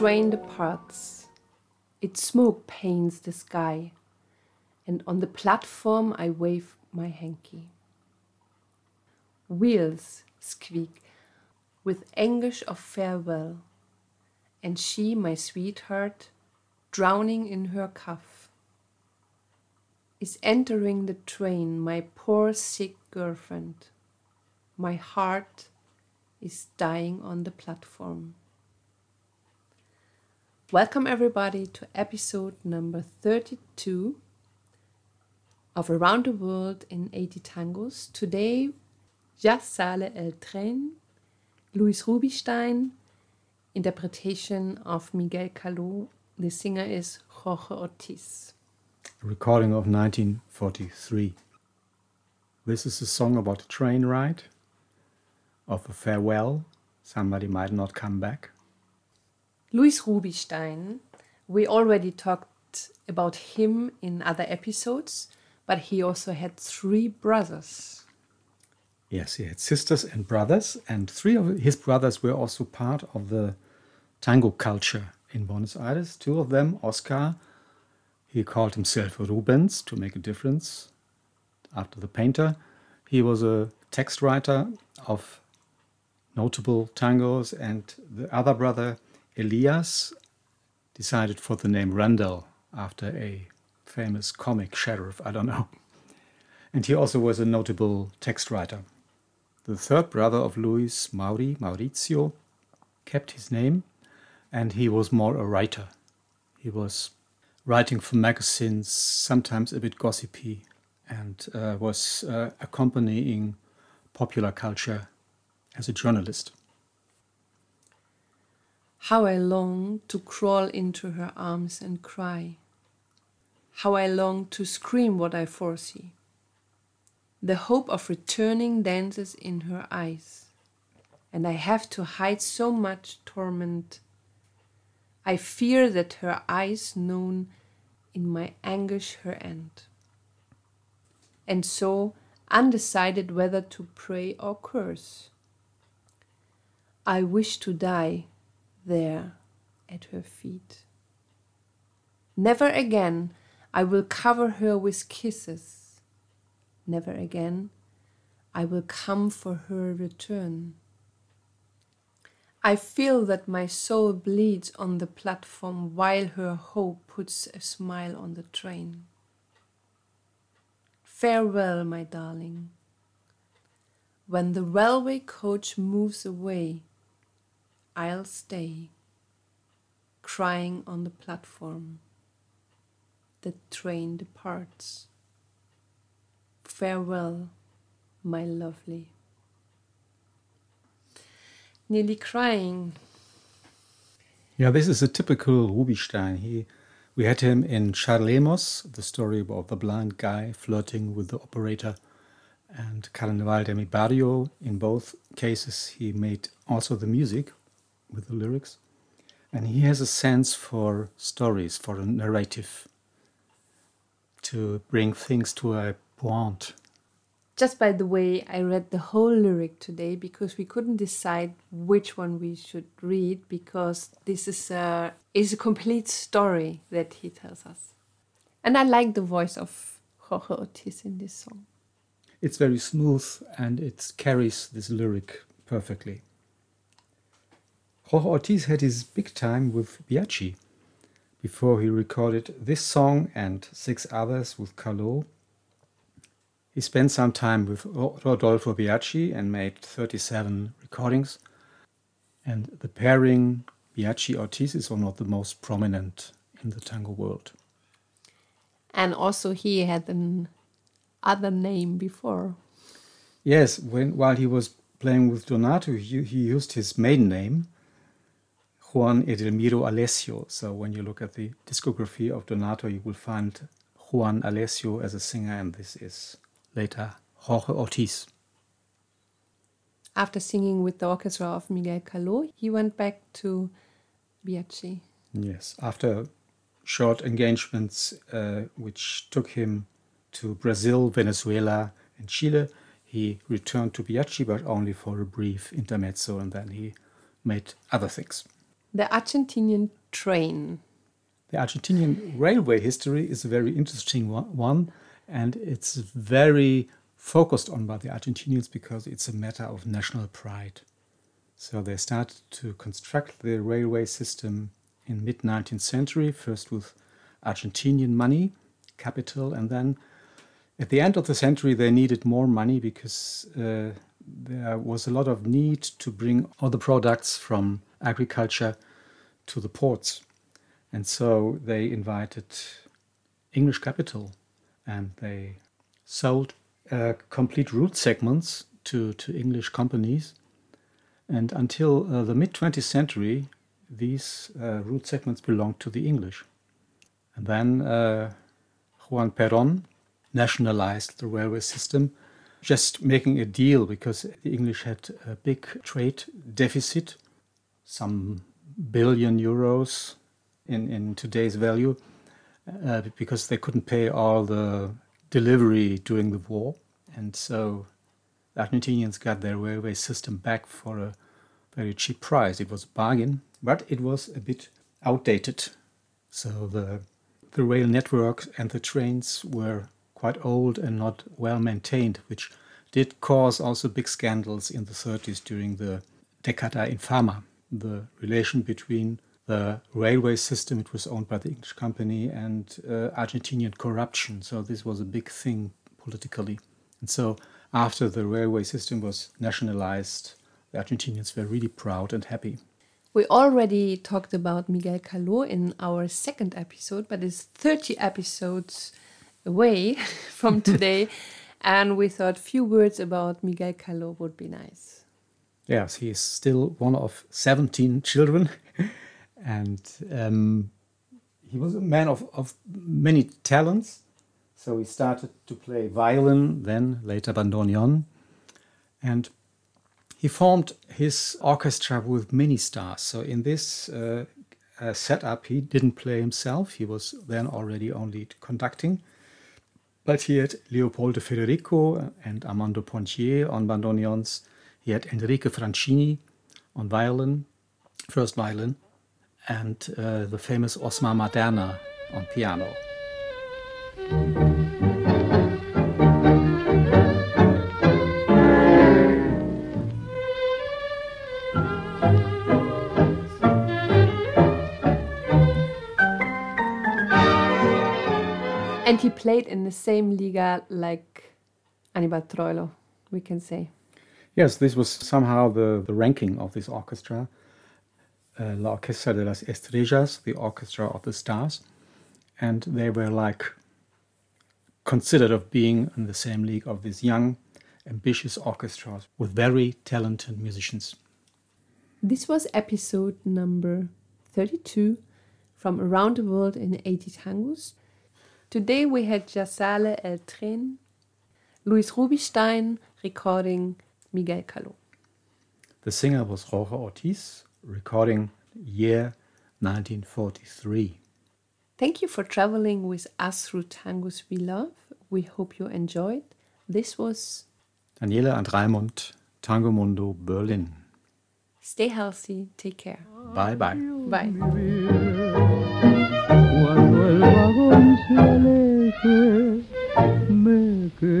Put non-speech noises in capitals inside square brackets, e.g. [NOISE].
train departs. Its smoke paints the sky, and on the platform I wave my hanky. Wheels squeak with anguish of farewell, and she, my sweetheart, drowning in her cuff, is entering the train, my poor sick girlfriend. My heart is dying on the platform. Welcome, everybody, to episode number 32 of Around the World in 80 Tangos. Today, Ya Sale el Tren, Luis Rubinstein, interpretation of Miguel Caló. The singer is Jorge Ortiz. A recording of 1943. This is a song about a train ride, of a farewell, somebody might not come back. Luis Rubinstein, we already talked about him in other episodes, but he also had three brothers. Yes, he had sisters and brothers, and three of his brothers were also part of the tango culture in Buenos Aires. Two of them, Oscar, he called himself Rubens to make a difference after the painter. He was a text writer of notable tangos, and the other brother, Elias decided for the name Randall after a famous comic sheriff, I don't know. And he also was a notable text writer. The third brother of Luis, Mauri, Maurizio, kept his name and he was more a writer. He was writing for magazines, sometimes a bit gossipy, and uh, was uh, accompanying popular culture as a journalist. How I long to crawl into her arms and cry. How I long to scream what I foresee. The hope of returning dances in her eyes, and I have to hide so much torment. I fear that her eyes known in my anguish her end. And so, undecided whether to pray or curse. I wish to die there at her feet. Never again I will cover her with kisses. Never again I will come for her return. I feel that my soul bleeds on the platform while her hope puts a smile on the train. Farewell, my darling. When the railway coach moves away, I'll stay, crying on the platform. The train departs. Farewell, my lovely. Nearly crying. Yeah, this is a typical Rubinstein. He, we had him in Charlemos, the story about the blind guy flirting with the operator, and Carnaval de mi Barrio. In both cases, he made also the music with the lyrics. And he has a sense for stories, for a narrative, to bring things to a point. Just by the way, I read the whole lyric today because we couldn't decide which one we should read because this is a is a complete story that he tells us. And I like the voice of Jorge Ortiz in this song. It's very smooth and it carries this lyric perfectly. Jorge Ortiz had his big time with Biagi before he recorded this song and six others with Caló. He spent some time with Rodolfo Biagi and made 37 recordings. And the pairing Biagi Ortiz is one of the most prominent in the tango world. And also, he had an other name before. Yes, when while he was playing with Donato, he, he used his maiden name, Juan Edelmiro Alessio. So when you look at the discography of Donato, you will find Juan Alessio as a singer, and this is later Jorge Ortiz. After singing with the orchestra of Miguel Caló, he went back to Biagi. Yes, after short engagements uh, which took him to Brazil, Venezuela, and Chile, he returned to Biagi, but only for a brief intermezzo, and then he made other things. The Argentinian train. The Argentinian railway history is a very interesting one, and it's very focused on by the Argentinians because it's a matter of national pride. So they started to construct the railway system in mid 19th century, first with Argentinian money, capital, and then at the end of the century they needed more money because uh, there was a lot of need to bring all the products from agriculture to the ports. And so they invited English capital and they sold uh, complete route segments to, to English companies. And until uh, the mid 20th century, these uh, route segments belonged to the English. And then uh, Juan Perón nationalized the railway system, just making a deal because the English had a big trade deficit, some billion euros in, in today's value, uh, because they couldn't pay all the delivery during the war. And so the Argentinians got their railway system back for a very cheap price. It was a bargain, but it was a bit outdated. So the the rail network and the trains were quite old and not well maintained, which did cause also big scandals in the 30s during the Decada Infame, the relation between the railway system, it was owned by the English company, and uh, Argentinian corruption. So this was a big thing politically. And so after the railway system was nationalized, the Argentinians were really proud and happy. We already talked about Miguel Caló in our second episode, but it's 30 episodes away [LAUGHS] from [LAUGHS] today. and we thought few words about Miguel Caló would be nice. Yes, he is still one of 17 children. [LAUGHS] and um, he was a man of, of many talents. So he started to play violin, then later bandoneon. And he formed his orchestra with many stars. So in this uh, uh, setup, he didn't play himself. He was then already only conducting. But he had Leopoldo Federico and Armando Pontier on bandoneons. He had Enrique Francini on violin, first violin, and uh, the famous Osmar Maderna on piano. And he played in the same Liga like Anibal Troilo, we can say. Yes, this was somehow the, the ranking of this orchestra uh, La Orquesta de las Estrellas, the Orchestra of the Stars, and they were like considered of being in the same league of these young, ambitious orchestras with very talented musicians. This was episode number 32 from Around the World in 80 Tangos. Today we had Ya Sale El Tren, Luis Rubinstein recording Miguel Caló. The singer was Jorge Ortiz, recording year 1943. Thank you for traveling with us through tangos we love. We hope you enjoyed. This was Daniela and Raimund, Tango Mundo, Berlin. Stay healthy. Take care. Bye bye. Bye. me quedaré